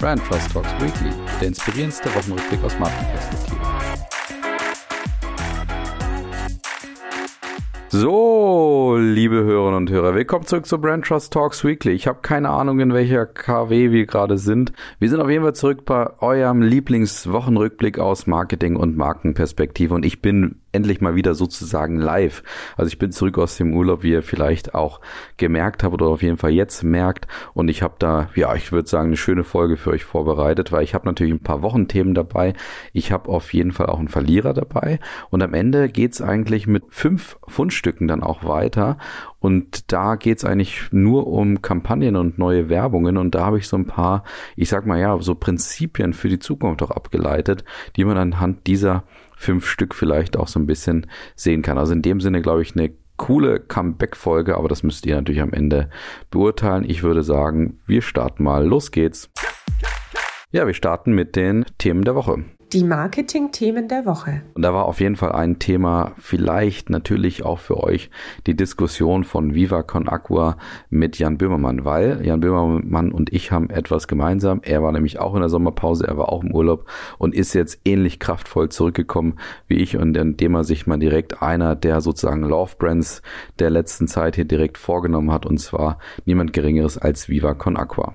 Brand Trust Talks Weekly, der inspirierendste Wochenrückblick aus Markenperspektive. So, liebe Hörerinnen und Hörer, willkommen zurück zu Brand Trust Talks Weekly. Ich habe keine Ahnung, in welcher KW wir gerade sind. Wir sind auf jeden Fall zurück bei eurem Lieblingswochenrückblick aus Marketing und Markenperspektive und ich bin endlich mal wieder sozusagen live. Also ich bin zurück aus dem Urlaub, wie ihr vielleicht auch gemerkt habt oder auf jeden Fall jetzt merkt. Und ich habe da, ja, ich würde sagen, eine schöne Folge für euch vorbereitet, weil ich habe natürlich ein paar Wochenthemen dabei. Ich habe auf jeden Fall auch einen Verlierer dabei. Und am Ende geht's eigentlich mit fünf Fundstücken dann auch weiter. Und da geht's eigentlich nur um Kampagnen und neue Werbungen. Und da habe ich so ein paar, ich sag mal ja, so Prinzipien für die Zukunft auch abgeleitet, die man anhand dieser fünf Stück vielleicht auch so ein bisschen sehen kann. Also in dem Sinne, glaube ich, eine coole Comeback-Folge, aber das müsst ihr natürlich am Ende beurteilen. Ich würde sagen, wir starten mal. Los geht's. Ja, wir starten mit den Themen der Woche. Die Marketing-Themen der Woche. Und da war auf jeden Fall ein Thema, vielleicht natürlich auch für euch, die Diskussion von Viva Con Aqua mit Jan Böhmermann, weil Jan Böhmermann und ich haben etwas gemeinsam. Er war nämlich auch in der Sommerpause, er war auch im Urlaub und ist jetzt ähnlich kraftvoll zurückgekommen wie ich und indem er sich mal direkt einer der sozusagen Love Brands der letzten Zeit hier direkt vorgenommen hat und zwar niemand geringeres als Viva Con Aqua.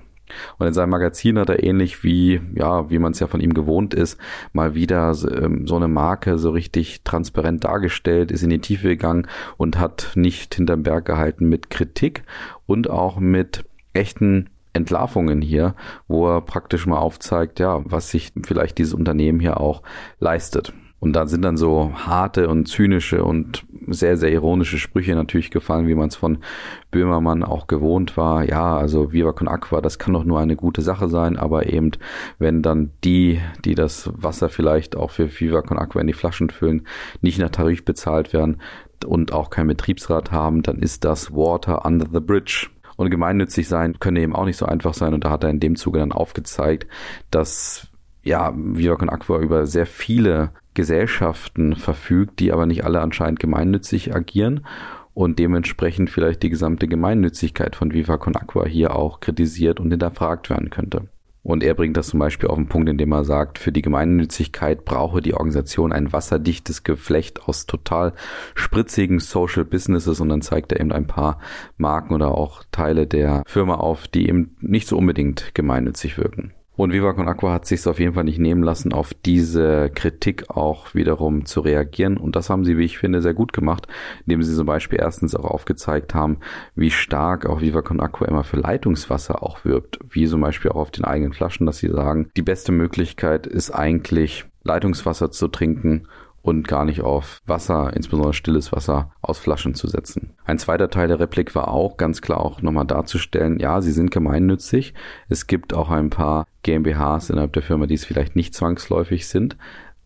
Und in seinem Magazin hat er ähnlich wie, ja, wie man es ja von ihm gewohnt ist, mal wieder ähm, so eine Marke so richtig transparent dargestellt, ist in die Tiefe gegangen und hat nicht hinterm Berg gehalten mit Kritik und auch mit echten Entlarvungen hier, wo er praktisch mal aufzeigt, ja, was sich vielleicht dieses Unternehmen hier auch leistet. Und da sind dann so harte und zynische und sehr, sehr ironische Sprüche natürlich gefallen, wie man es von Böhmermann auch gewohnt war. Ja, also Viva Con Aqua, das kann doch nur eine gute Sache sein, aber eben, wenn dann die, die das Wasser vielleicht auch für Viva Con Aqua in die Flaschen füllen, nicht nach Tarif bezahlt werden und auch kein Betriebsrat haben, dann ist das Water under the bridge. Und gemeinnützig sein könne eben auch nicht so einfach sein. Und da hat er in dem Zuge dann aufgezeigt, dass ja, Viva Con Aqua über sehr viele Gesellschaften verfügt, die aber nicht alle anscheinend gemeinnützig agieren und dementsprechend vielleicht die gesamte Gemeinnützigkeit von Viva Con Aqua hier auch kritisiert und hinterfragt werden könnte. Und er bringt das zum Beispiel auf den Punkt, indem er sagt, für die Gemeinnützigkeit brauche die Organisation ein wasserdichtes Geflecht aus total spritzigen Social Businesses und dann zeigt er eben ein paar Marken oder auch Teile der Firma auf, die eben nicht so unbedingt gemeinnützig wirken. Und Viva Con Aqua hat sich auf jeden Fall nicht nehmen lassen, auf diese Kritik auch wiederum zu reagieren. Und das haben sie, wie ich finde, sehr gut gemacht, indem sie zum Beispiel erstens auch aufgezeigt haben, wie stark auch Viva Con Aqua immer für Leitungswasser auch wirbt. Wie zum Beispiel auch auf den eigenen Flaschen, dass sie sagen, die beste Möglichkeit ist eigentlich Leitungswasser zu trinken und gar nicht auf Wasser, insbesondere stilles Wasser, aus Flaschen zu setzen. Ein zweiter Teil der Replik war auch ganz klar auch nochmal darzustellen, ja, sie sind gemeinnützig. Es gibt auch ein paar GmbHs innerhalb der Firma, die es vielleicht nicht zwangsläufig sind,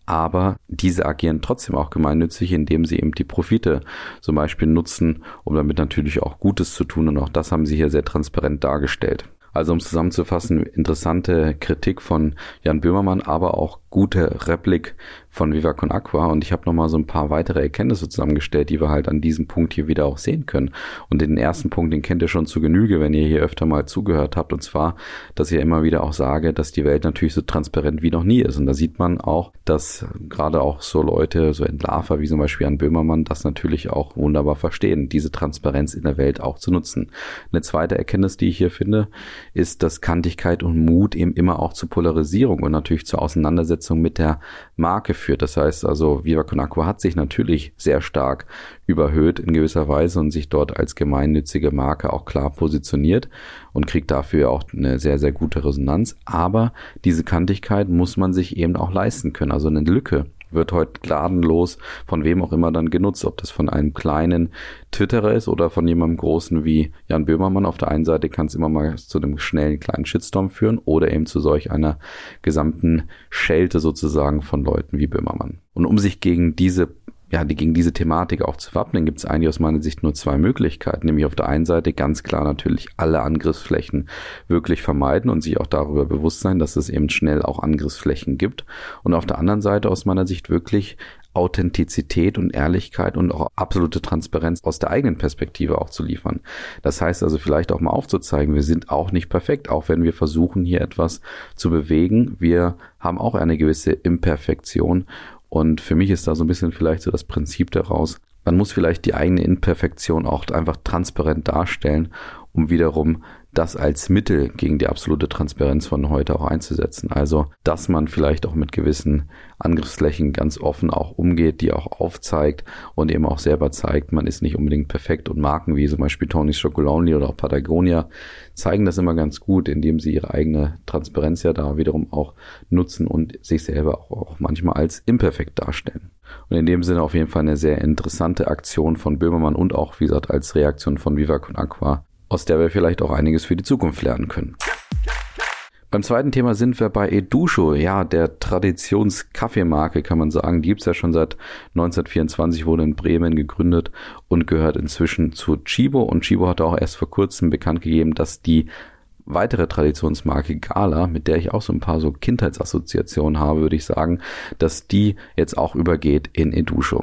aber diese agieren trotzdem auch gemeinnützig, indem sie eben die Profite zum Beispiel nutzen, um damit natürlich auch Gutes zu tun. Und auch das haben sie hier sehr transparent dargestellt. Also um zusammenzufassen, interessante Kritik von Jan Böhmermann, aber auch gute Replik von Viva Con Aqua und ich habe nochmal so ein paar weitere Erkenntnisse zusammengestellt, die wir halt an diesem Punkt hier wieder auch sehen können. Und den ersten Punkt, den kennt ihr schon zu Genüge, wenn ihr hier öfter mal zugehört habt, und zwar, dass ich immer wieder auch sage, dass die Welt natürlich so transparent wie noch nie ist. Und da sieht man auch, dass gerade auch so Leute, so Entlarver wie zum Beispiel Jan Böhmermann, das natürlich auch wunderbar verstehen, diese Transparenz in der Welt auch zu nutzen. Eine zweite Erkenntnis, die ich hier finde, ist, dass Kantigkeit und Mut eben immer auch zu Polarisierung und natürlich zur Auseinandersetzung mit der Marke führt. Das heißt also, Viva Con hat sich natürlich sehr stark überhöht in gewisser Weise und sich dort als gemeinnützige Marke auch klar positioniert und kriegt dafür auch eine sehr, sehr gute Resonanz. Aber diese Kantigkeit muss man sich eben auch leisten können. Also eine Lücke wird heute gnadenlos von wem auch immer dann genutzt, ob das von einem kleinen Twitterer ist oder von jemandem großen wie Jan Böhmermann. Auf der einen Seite kann es immer mal zu einem schnellen kleinen Shitstorm führen oder eben zu solch einer gesamten Schelte sozusagen von Leuten wie Böhmermann. Und um sich gegen diese ja, die gegen diese Thematik auch zu wappnen, gibt es eigentlich aus meiner Sicht nur zwei Möglichkeiten. Nämlich auf der einen Seite ganz klar natürlich alle Angriffsflächen wirklich vermeiden und sich auch darüber bewusst sein, dass es eben schnell auch Angriffsflächen gibt. Und auf der anderen Seite aus meiner Sicht wirklich Authentizität und Ehrlichkeit und auch absolute Transparenz aus der eigenen Perspektive auch zu liefern. Das heißt also vielleicht auch mal aufzuzeigen, wir sind auch nicht perfekt, auch wenn wir versuchen hier etwas zu bewegen. Wir haben auch eine gewisse Imperfektion und für mich ist da so ein bisschen vielleicht so das Prinzip daraus, man muss vielleicht die eigene Imperfektion auch einfach transparent darstellen, um wiederum das als Mittel gegen die absolute Transparenz von heute auch einzusetzen. Also, dass man vielleicht auch mit gewissen Angriffsflächen ganz offen auch umgeht, die auch aufzeigt und eben auch selber zeigt, man ist nicht unbedingt perfekt und Marken wie zum Beispiel Tony's Chocolonely oder auch Patagonia zeigen das immer ganz gut, indem sie ihre eigene Transparenz ja da wiederum auch nutzen und sich selber auch, auch manchmal als imperfekt darstellen. Und in dem Sinne auf jeden Fall eine sehr interessante Aktion von Böhmermann und auch, wie gesagt, als Reaktion von Viva Con Aqua, aus der wir vielleicht auch einiges für die Zukunft lernen können. Beim zweiten Thema sind wir bei Edusho, ja, der Traditionskaffeemarke, kann man sagen. Die gibt's ja schon seit 1924, wurde in Bremen gegründet und gehört inzwischen zu Chibo. Und Chibo hatte auch erst vor kurzem bekannt gegeben, dass die weitere Traditionsmarke Gala, mit der ich auch so ein paar so Kindheitsassoziationen habe, würde ich sagen, dass die jetzt auch übergeht in Edusho.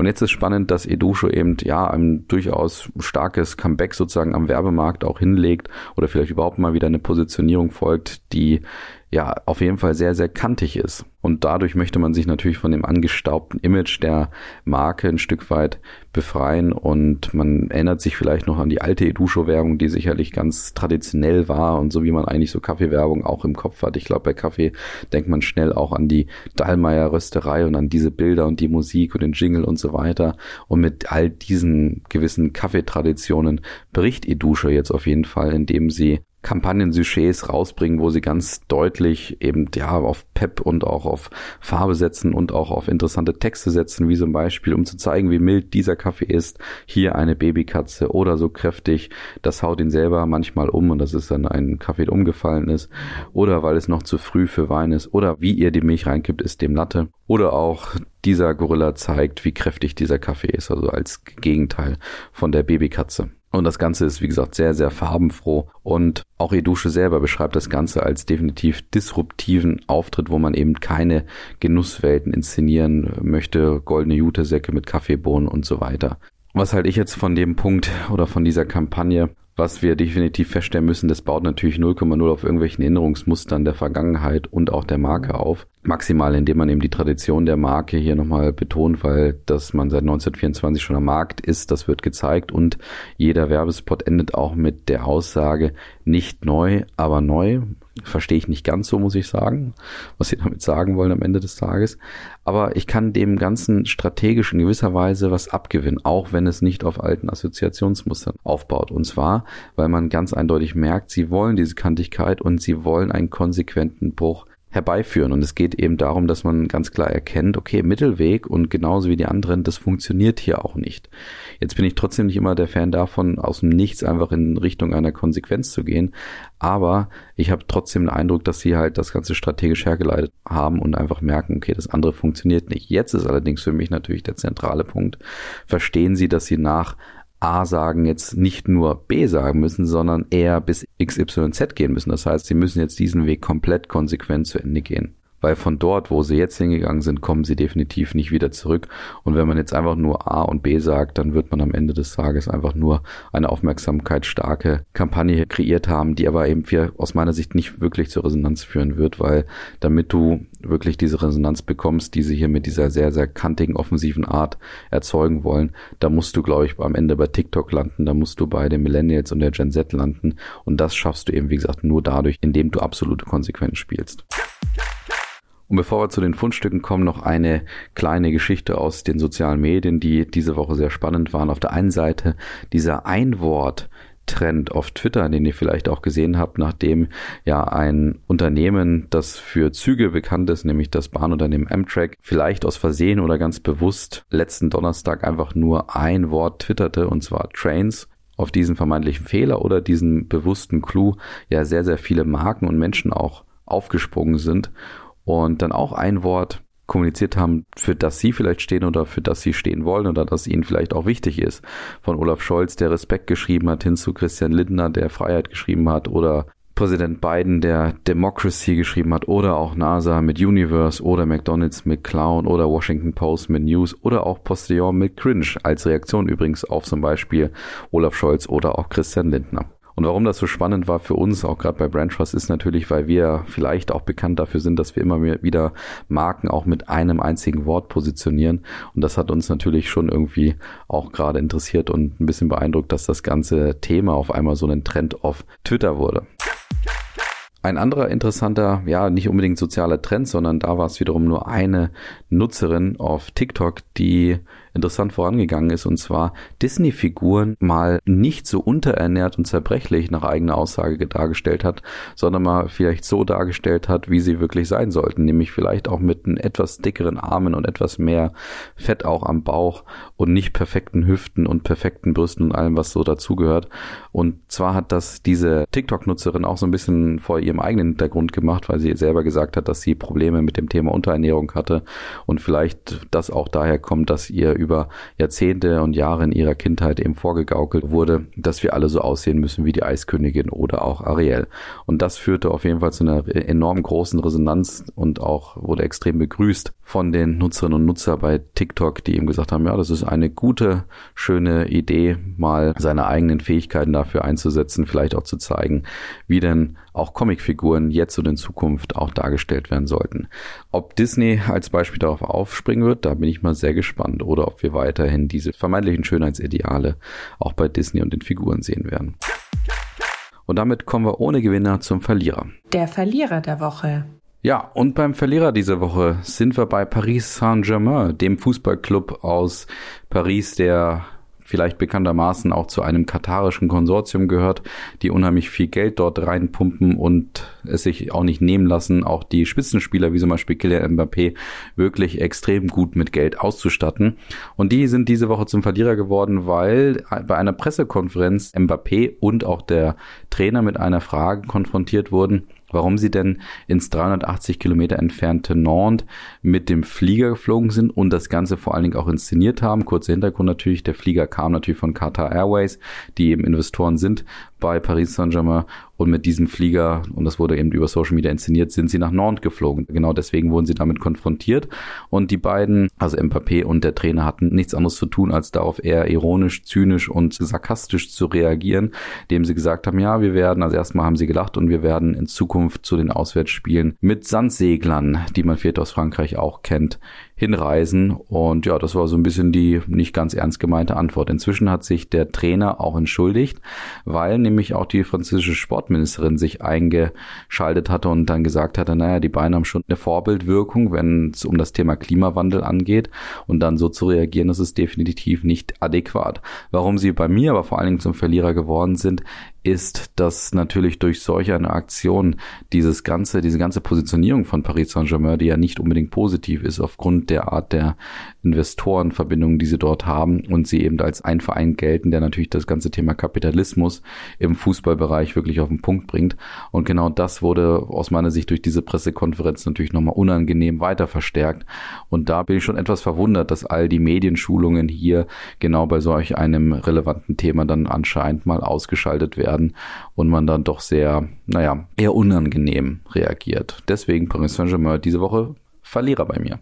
Und jetzt ist spannend, dass Edusho eben ja ein durchaus starkes Comeback sozusagen am Werbemarkt auch hinlegt oder vielleicht überhaupt mal wieder eine Positionierung folgt, die ja auf jeden Fall sehr, sehr kantig ist. Und dadurch möchte man sich natürlich von dem angestaubten Image der Marke ein Stück weit befreien und man erinnert sich vielleicht noch an die alte Edusho-Werbung, die sicherlich ganz traditionell war und so wie man eigentlich so Kaffeewerbung auch im Kopf hat. Ich glaube, bei Kaffee denkt man schnell auch an die Dallmayr Rösterei und an diese Bilder und die Musik und den Jingle und so weiter. Und mit all diesen gewissen Kaffeetraditionen bricht Edusho jetzt auf jeden Fall, indem sie Kampagnen-Sujets rausbringen, wo sie ganz deutlich eben ja auf Pep und auch auf Farbe setzen und auch auf interessante Texte setzen, wie zum Beispiel, um zu zeigen, wie mild dieser Kaffee ist. Hier eine Babykatze oder so kräftig, das haut ihn selber manchmal um und das ist dann ein Kaffee, der umgefallen ist. Oder weil es noch zu früh für Wein ist. Oder wie ihr die Milch reinkippt, ist dem Latte. Oder auch dieser Gorilla zeigt, wie kräftig dieser Kaffee ist, also als Gegenteil von der Babykatze. Und das Ganze ist, wie gesagt, sehr, sehr farbenfroh. Und auch Edusche selber beschreibt das Ganze als definitiv disruptiven Auftritt, wo man eben keine Genusswelten inszenieren möchte. Goldene Jutesäcke mit Kaffeebohnen und so weiter. Was halte ich jetzt von dem Punkt oder von dieser Kampagne? Was wir definitiv feststellen müssen, das baut natürlich 0,0 auf irgendwelchen Erinnerungsmustern der Vergangenheit und auch der Marke auf. Maximal, indem man eben die Tradition der Marke hier nochmal betont, weil dass man seit 1924 schon am Markt ist, das wird gezeigt und jeder Werbespot endet auch mit der Aussage, nicht neu, aber neu. Verstehe ich nicht ganz so, muss ich sagen, was sie damit sagen wollen am Ende des Tages. Aber ich kann dem Ganzen strategisch in gewisser Weise was abgewinnen, auch wenn es nicht auf alten Assoziationsmustern aufbaut. Und zwar, weil man ganz eindeutig merkt, sie wollen diese Kantigkeit und sie wollen einen konsequenten Bruch herbeiführen. Und es geht eben darum, dass man ganz klar erkennt, okay, Mittelweg und genauso wie die anderen, das funktioniert hier auch nicht. Jetzt bin ich trotzdem nicht immer der Fan davon, aus dem Nichts einfach in Richtung einer Konsequenz zu gehen. Aber ich habe trotzdem den Eindruck, dass sie halt das Ganze strategisch hergeleitet haben und einfach merken, okay, das andere funktioniert nicht. Jetzt ist allerdings für mich natürlich der zentrale Punkt. Verstehen Sie, dass Sie nach A sagen jetzt nicht nur B sagen müssen, sondern eher bis XYZ gehen müssen. Das heißt, sie müssen jetzt diesen Weg komplett konsequent zu Ende gehen weil von dort, wo sie jetzt hingegangen sind, kommen sie definitiv nicht wieder zurück. Und wenn man jetzt einfach nur A und B sagt, dann wird man am Ende des Tages einfach nur eine aufmerksamkeitsstarke Kampagne kreiert haben, die aber eben für, aus meiner Sicht nicht wirklich zur Resonanz führen wird, weil damit du wirklich diese Resonanz bekommst, die sie hier mit dieser sehr, sehr kantigen, offensiven Art erzeugen wollen, da musst du, glaube ich, am Ende bei TikTok landen, da musst du bei den Millennials und der Gen Z landen. Und das schaffst du eben, wie gesagt, nur dadurch, indem du absolute Konsequenz spielst. Und bevor wir zu den Fundstücken kommen, noch eine kleine Geschichte aus den sozialen Medien, die diese Woche sehr spannend waren. Auf der einen Seite dieser Einwort, Trend auf Twitter, den ihr vielleicht auch gesehen habt, nachdem ja ein Unternehmen, das für Züge bekannt ist, nämlich das Bahnunternehmen Amtrak, vielleicht aus Versehen oder ganz bewusst letzten Donnerstag einfach nur ein Wort twitterte, und zwar Trains. Auf diesen vermeintlichen Fehler oder diesen bewussten Clou ja sehr, sehr viele Marken und Menschen auch aufgesprungen sind und dann auch ein Wort kommuniziert haben, für das sie vielleicht stehen oder für das sie stehen wollen oder das ihnen vielleicht auch wichtig ist. Von Olaf Scholz, der Respekt geschrieben hat, hin zu Christian Lindner, der Freiheit geschrieben hat oder Präsident Biden, der Democracy geschrieben hat, oder auch NASA mit Universe oder McDonald's mit Clown oder Washington Post mit News oder auch Postillon mit Cringe als Reaktion übrigens auf zum Beispiel Olaf Scholz oder auch Christian Lindner. Und warum das so spannend war für uns, auch gerade bei Brand ist natürlich, weil wir vielleicht auch bekannt dafür sind, dass wir immer wieder Marken auch mit einem einzigen Wort positionieren. Und das hat uns natürlich schon irgendwie auch gerade interessiert und ein bisschen beeindruckt, dass das ganze Thema auf einmal so ein Trend auf Twitter wurde. Ein anderer interessanter, ja, nicht unbedingt sozialer Trend, sondern da war es wiederum nur eine Nutzerin auf TikTok, die interessant vorangegangen ist, und zwar Disney-Figuren mal nicht so unterernährt und zerbrechlich nach eigener Aussage dargestellt hat, sondern mal vielleicht so dargestellt hat, wie sie wirklich sein sollten, nämlich vielleicht auch mit etwas dickeren Armen und etwas mehr Fett auch am Bauch und nicht perfekten Hüften und perfekten Brüsten und allem, was so dazugehört. Und zwar hat das diese TikTok-Nutzerin auch so ein bisschen vor ihrem eigenen Hintergrund gemacht, weil sie selber gesagt hat, dass sie Probleme mit dem Thema Unterernährung hatte und vielleicht das auch daher kommt, dass ihr über Jahrzehnte und Jahre in ihrer Kindheit eben vorgegaukelt wurde, dass wir alle so aussehen müssen wie die Eiskönigin oder auch Ariel. Und das führte auf jeden Fall zu einer enorm großen Resonanz und auch wurde extrem begrüßt von den Nutzerinnen und Nutzer bei TikTok, die eben gesagt haben, ja, das ist eine gute, schöne Idee, mal seine eigenen Fähigkeiten dafür einzusetzen, vielleicht auch zu zeigen, wie denn auch Comicfiguren jetzt und in Zukunft auch dargestellt werden sollten. Ob Disney als Beispiel darauf aufspringen wird, da bin ich mal sehr gespannt. Oder ob wir weiterhin diese vermeintlichen Schönheitsideale auch bei Disney und den Figuren sehen werden. Und damit kommen wir ohne Gewinner zum Verlierer. Der Verlierer der Woche. Ja, und beim Verlierer dieser Woche sind wir bei Paris Saint-Germain, dem Fußballclub aus Paris, der vielleicht bekanntermaßen auch zu einem katarischen Konsortium gehört, die unheimlich viel Geld dort reinpumpen und es sich auch nicht nehmen lassen, auch die Spitzenspieler wie zum Beispiel Kylian Mbappé wirklich extrem gut mit Geld auszustatten. Und die sind diese Woche zum Verlierer geworden, weil bei einer Pressekonferenz Mbappé und auch der Trainer mit einer Frage konfrontiert wurden, warum sie denn ins 380 Kilometer entfernte Nantes mit dem Flieger geflogen sind und das Ganze vor allen Dingen auch inszeniert haben. Kurzer Hintergrund natürlich, der Flieger kam natürlich von Qatar Airways, die eben Investoren sind bei Paris Saint-Germain und mit diesem Flieger, und das wurde eben über Social Media inszeniert, sind sie nach Nantes geflogen. Genau deswegen wurden sie damit konfrontiert. Und die beiden, also Mbappé und der Trainer, hatten nichts anderes zu tun, als darauf eher ironisch, zynisch und sarkastisch zu reagieren, indem sie gesagt haben, ja, wir werden, also erstmal haben sie gelacht und wir werden in Zukunft zu den Auswärtsspielen mit Sandseglern, die man vielleicht aus Frankreich auch kennt, hinreisen. Und ja, das war so ein bisschen die nicht ganz ernst gemeinte Antwort. Inzwischen hat sich der Trainer auch entschuldigt, weil nämlich auch die französische Sportministerin sich eingeschaltet hatte und dann gesagt hatte, naja, die beiden haben schon eine Vorbildwirkung, wenn es um das Thema Klimawandel angeht. Und dann so zu reagieren, das ist definitiv nicht adäquat. Warum sie bei mir aber vor allen Dingen zum Verlierer geworden sind, ist, dass natürlich durch solch eine Aktion dieses ganze, diese ganze Positionierung von Paris Saint-Germain, die ja nicht unbedingt positiv ist aufgrund der Art der Investorenverbindungen, die sie dort haben und sie eben als ein Verein gelten, der natürlich das ganze Thema Kapitalismus im Fußballbereich wirklich auf den Punkt bringt. Und genau das wurde aus meiner Sicht durch diese Pressekonferenz natürlich nochmal unangenehm weiter verstärkt. Und da bin ich schon etwas verwundert, dass all die Medienschulungen hier genau bei solch einem relevanten Thema dann anscheinend mal ausgeschaltet werden werden und man dann doch sehr, naja, eher unangenehm reagiert. Deswegen Paris Saint-Germain diese Woche Verlierer bei mir.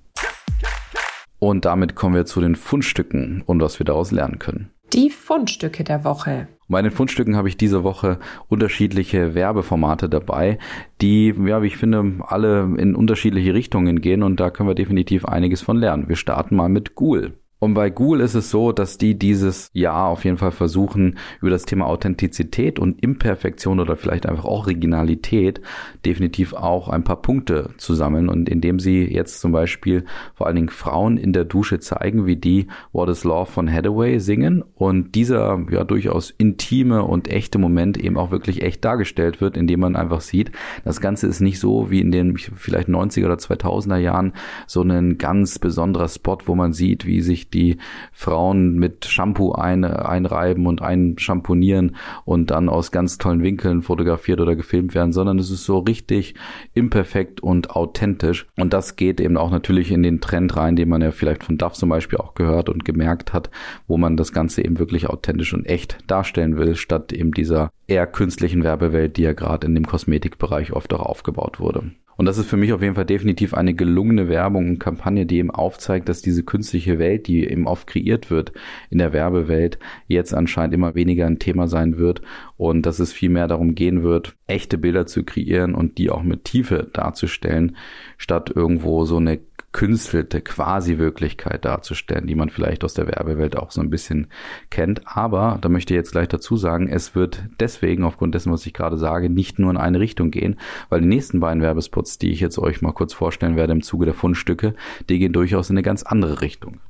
Und damit kommen wir zu den Fundstücken und was wir daraus lernen können. Die Fundstücke der Woche. Bei den Fundstücken habe ich diese Woche unterschiedliche Werbeformate dabei, die, ja, wie ich finde, alle in unterschiedliche Richtungen gehen und da können wir definitiv einiges von lernen. Wir starten mal mit Ghoul. Und bei Google ist es so, dass die dieses Jahr auf jeden Fall versuchen, über das Thema Authentizität und Imperfektion oder vielleicht einfach Originalität definitiv auch ein paar Punkte zu sammeln. Und indem sie jetzt zum Beispiel vor allen Dingen Frauen in der Dusche zeigen, wie die What is Love von Hathaway singen und dieser ja durchaus intime und echte Moment eben auch wirklich echt dargestellt wird, indem man einfach sieht, das Ganze ist nicht so wie in den vielleicht 90er oder 2000er Jahren so ein ganz besonderer Spot, wo man sieht, wie sich die Frauen mit Shampoo ein, einreiben und einschamponieren und dann aus ganz tollen Winkeln fotografiert oder gefilmt werden, sondern es ist so richtig imperfekt und authentisch. Und das geht eben auch natürlich in den Trend rein, den man ja vielleicht von Duff zum Beispiel auch gehört und gemerkt hat, wo man das Ganze eben wirklich authentisch und echt darstellen will, statt eben dieser eher künstlichen Werbewelt, die ja gerade in dem Kosmetikbereich oft auch aufgebaut wurde. Und das ist für mich auf jeden Fall definitiv eine gelungene Werbung und Kampagne, die eben aufzeigt, dass diese künstliche Welt, die eben oft kreiert wird in der Werbewelt, jetzt anscheinend immer weniger ein Thema sein wird und dass es viel mehr darum gehen wird, echte Bilder zu kreieren und die auch mit Tiefe darzustellen, statt irgendwo so eine gekünstelte Quasi-Wirklichkeit darzustellen, die man vielleicht aus der Werbewelt auch so ein bisschen kennt. Aber, da möchte ich jetzt gleich dazu sagen, es wird deswegen, aufgrund dessen, was ich gerade sage, nicht nur in eine Richtung gehen, weil die nächsten beiden Werbespots, die ich jetzt euch mal kurz vorstellen werde im Zuge der Fundstücke, die gehen durchaus in eine ganz andere Richtung.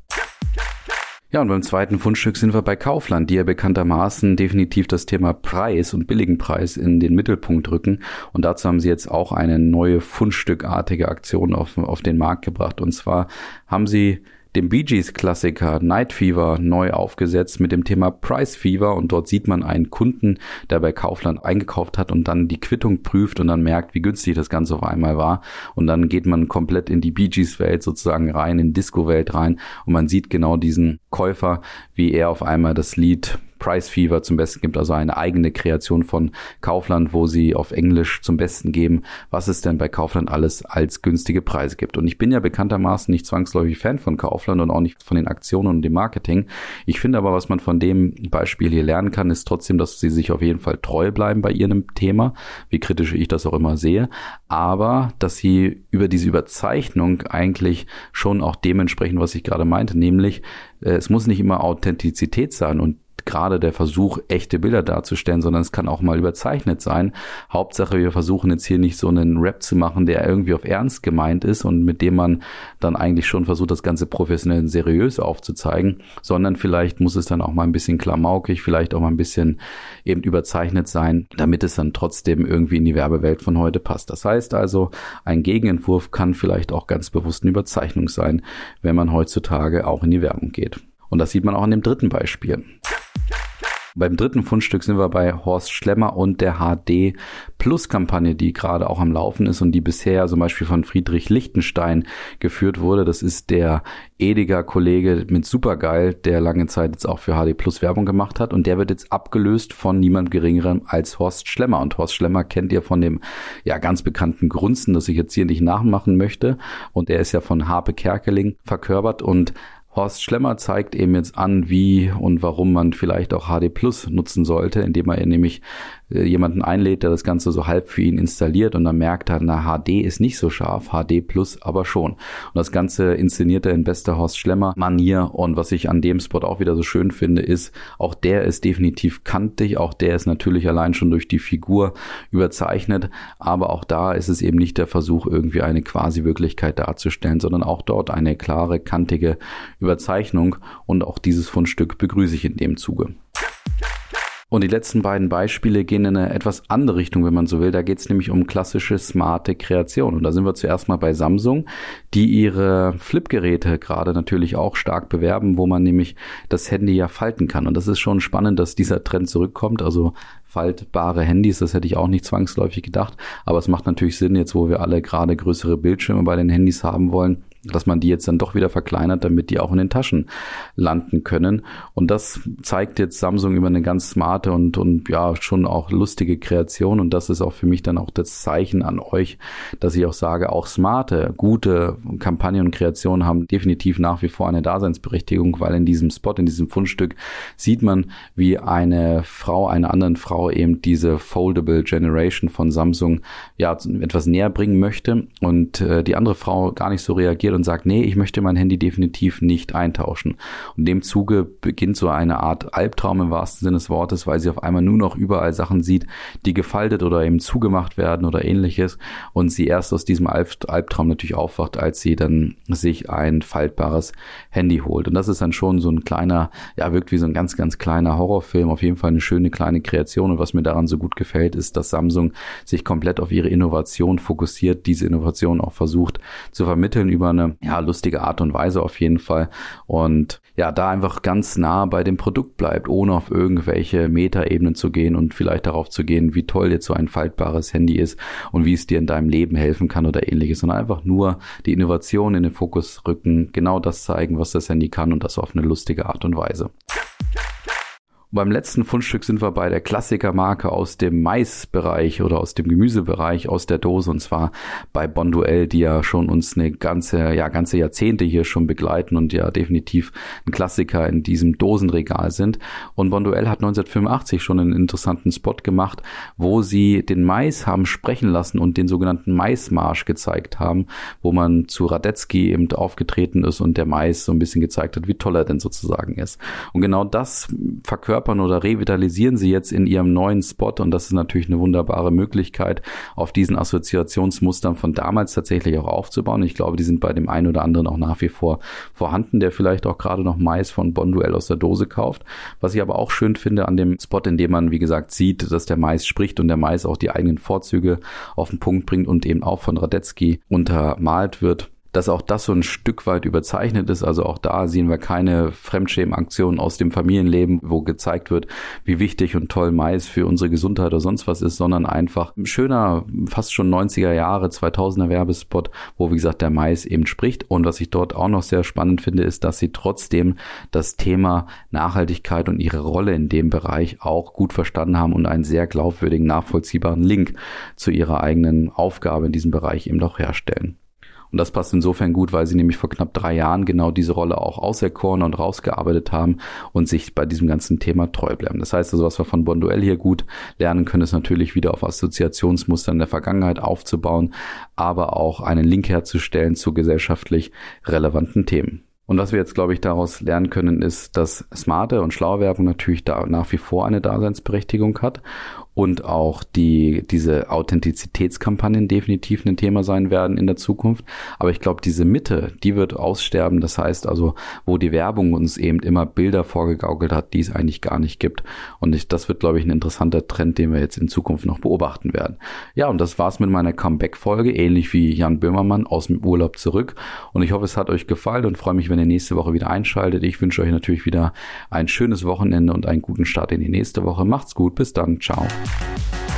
Ja, und beim zweiten Fundstück sind wir bei Kaufland, die ja bekanntermaßen definitiv das Thema Preis und billigen Preis in den Mittelpunkt rücken. Und dazu haben sie jetzt auch eine neue Fundstückartige Aktion auf, auf den Markt gebracht. Und zwar haben sie dem Bee Gees Klassiker Night Fever neu aufgesetzt mit dem Thema Price Fever und dort sieht man einen Kunden, der bei Kaufland eingekauft hat und dann die Quittung prüft und dann merkt, wie günstig das Ganze auf einmal war. Und dann geht man komplett in die Bee Gees Welt sozusagen rein, in Disco Welt rein und man sieht genau diesen Käufer, wie er auf einmal das Lied Price Fever zum Besten gibt, also eine eigene Kreation von Kaufland, wo sie auf Englisch zum Besten geben, was es denn bei Kaufland alles als günstige Preise gibt. Und ich bin ja bekanntermaßen nicht zwangsläufig Fan von Kaufland und auch nicht von den Aktionen und dem Marketing. Ich finde aber, was man von dem Beispiel hier lernen kann, ist trotzdem, dass sie sich auf jeden Fall treu bleiben bei ihrem Thema, wie kritisch ich das auch immer sehe, aber dass sie über diese Überzeichnung eigentlich schon auch dementsprechend, was ich gerade meinte, nämlich äh, es muss nicht immer Authentizität sein und gerade der Versuch, echte Bilder darzustellen, sondern es kann auch mal überzeichnet sein. Hauptsache, wir versuchen jetzt hier nicht so einen Rap zu machen, der irgendwie auf Ernst gemeint ist und mit dem man dann eigentlich schon versucht, das Ganze professionell und seriös aufzuzeigen, sondern vielleicht muss es dann auch mal ein bisschen klamaukig, vielleicht auch mal ein bisschen eben überzeichnet sein, damit es dann trotzdem irgendwie in die Werbewelt von heute passt. Das heißt also, ein Gegenentwurf kann vielleicht auch ganz bewusst eine Überzeichnung sein, wenn man heutzutage auch in die Werbung geht. Und das sieht man auch an dem dritten Beispiel. Beim dritten Fundstück sind wir bei Horst Schlemmer und der HD Plus Kampagne, die gerade auch am Laufen ist und die bisher zum Beispiel von Friedrich Lichtenstein geführt wurde. Das ist der Ediger Kollege mit Supergeil, der lange Zeit jetzt auch für HD Plus Werbung gemacht hat und der wird jetzt abgelöst von niemand geringerem als Horst Schlemmer. Und Horst Schlemmer kennt ihr von dem ja ganz bekannten Grunzen, das ich jetzt hier nicht nachmachen möchte. Und er ist ja von Harpe Kerkeling verkörpert und Horst Schlemmer zeigt eben jetzt an, wie und warum man vielleicht auch HD Plus nutzen sollte, indem er nämlich jemanden einlädt, der das Ganze so halb für ihn installiert und dann merkt er, na, HD ist nicht so scharf, HD Plus aber schon. Und das Ganze inszeniert er in bester Horst Schlemmer Manier und was ich an dem Spot auch wieder so schön finde, ist, auch der ist definitiv kantig, auch der ist natürlich allein schon durch die Figur überzeichnet, aber auch da ist es eben nicht der Versuch, irgendwie eine Quasi-Wirklichkeit darzustellen, sondern auch dort eine klare, kantige Überzeichnung und auch dieses Fundstück begrüße ich in dem Zuge. Und die letzten beiden Beispiele gehen in eine etwas andere Richtung, wenn man so will. Da geht es nämlich um klassische smarte Kreation. Und da sind wir zuerst mal bei Samsung, die ihre Flip-Geräte gerade natürlich auch stark bewerben, wo man nämlich das Handy ja falten kann. Und das ist schon spannend, dass dieser Trend zurückkommt. Also faltbare Handys, das hätte ich auch nicht zwangsläufig gedacht. Aber es macht natürlich Sinn, jetzt wo wir alle gerade größere Bildschirme bei den Handys haben wollen, dass man die jetzt dann doch wieder verkleinert, damit die auch in den Taschen landen können. Und das zeigt jetzt Samsung über eine ganz smarte und, und ja, schon auch lustige Kreation. Und das ist auch für mich dann auch das Zeichen an euch, dass ich auch sage, auch smarte, gute Kampagnen und Kreationen haben definitiv nach wie vor eine Daseinsberechtigung, weil in diesem Spot, in diesem Fundstück sieht man, wie eine Frau einer anderen Frau eben diese Foldable Generation von Samsung ja etwas näher bringen möchte und äh, die andere Frau gar nicht so reagiert und sagt, nee, ich möchte mein Handy definitiv nicht eintauschen. Und in dem Zuge beginnt so eine Art Albtraum im wahrsten Sinne des Wortes, weil sie auf einmal nur noch überall Sachen sieht, die gefaltet oder eben zugemacht werden oder ähnliches und sie erst aus diesem Albtraum natürlich aufwacht, als sie dann sich ein faltbares Handy holt. Und das ist dann schon so ein kleiner, ja, wirkt wie so ein ganz, ganz kleiner Horrorfilm, auf jeden Fall eine schöne kleine Kreation. Und was mir daran so gut gefällt, ist, dass Samsung sich komplett auf ihre Innovation fokussiert, diese Innovation auch versucht zu vermitteln über eine ja, lustige Art und Weise auf jeden Fall. Und ja, da einfach ganz nah bei dem Produkt bleibt, ohne auf irgendwelche Metaebenen zu gehen und vielleicht darauf zu gehen, wie toll jetzt so ein faltbares Handy ist und wie es dir in deinem Leben helfen kann oder ähnliches, sondern einfach nur die Innovation in den Fokus rücken, genau das zeigen, was das Handy kann und das auf eine lustige Art und Weise. Und beim letzten Fundstück sind wir bei der Klassikermarke aus dem Maisbereich oder aus dem Gemüsebereich aus der Dose und zwar bei Bonduell, die ja schon uns eine ganze, ja, ganze Jahrzehnte hier schon begleiten und ja definitiv ein Klassiker in diesem Dosenregal sind. Und Bonduell hat 1985 schon einen interessanten Spot gemacht, wo sie den Mais haben sprechen lassen und den sogenannten Maismarsch gezeigt haben, wo man zu Radetzky eben aufgetreten ist und der Mais so ein bisschen gezeigt hat, wie toll er denn sozusagen ist. Und genau das verkörpert verkörpern oder revitalisieren sie jetzt in ihrem neuen Spot und das ist natürlich eine wunderbare Möglichkeit, auf diesen Assoziationsmustern von damals tatsächlich auch aufzubauen. Ich glaube, die sind bei dem einen oder anderen auch nach wie vor vorhanden, der vielleicht auch gerade noch Mais von Bonduell aus der Dose kauft. Was ich aber auch schön finde an dem Spot, in dem man, wie gesagt, sieht, dass der Mais spricht und der Mais auch die eigenen Vorzüge auf den Punkt bringt und eben auch von Radetzky untermalt wird dass auch das so ein Stück weit überzeichnet ist. Also auch da sehen wir keine Fremdschämen-Aktionen aus dem Familienleben, wo gezeigt wird, wie wichtig und toll Mais für unsere Gesundheit oder sonst was ist, sondern einfach ein schöner, fast schon 90er Jahre, 2000er Werbespot, wo wie gesagt der Mais eben spricht. Und was ich dort auch noch sehr spannend finde, ist, dass sie trotzdem das Thema Nachhaltigkeit und ihre Rolle in dem Bereich auch gut verstanden haben und einen sehr glaubwürdigen, nachvollziehbaren Link zu ihrer eigenen Aufgabe in diesem Bereich eben doch herstellen. Und das passt insofern gut, weil sie nämlich vor knapp drei Jahren genau diese Rolle auch auserkoren und rausgearbeitet haben und sich bei diesem ganzen Thema treu bleiben. Das heißt also, was wir von Bonduell hier gut lernen können, ist natürlich wieder auf Assoziationsmuster in der Vergangenheit aufzubauen, aber auch einen Link herzustellen zu gesellschaftlich relevanten Themen. Und was wir jetzt, glaube ich, daraus lernen können, ist, dass smarte und schlaue Werbung natürlich da nach wie vor eine Daseinsberechtigung hat und auch die, diese Authentizitätskampagnen definitiv ein Thema sein werden in der Zukunft. Aber ich glaube, diese Mitte, die wird aussterben. Das heißt also, wo die Werbung uns eben immer Bilder vorgegaukelt hat, die es eigentlich gar nicht gibt. Und ich, das wird, glaube ich, ein interessanter Trend, den wir jetzt in Zukunft noch beobachten werden. Ja, und das war's mit meiner Comeback-Folge, ähnlich wie Jan Böhmermann aus dem Urlaub zurück. Und ich hoffe, es hat euch gefallen und freue mich, wenn ihr nächste Woche wieder einschaltet. Ich wünsche euch natürlich wieder ein schönes Wochenende und einen guten Start in die nächste Woche. Macht's gut, bis dann, ciao. Thank you.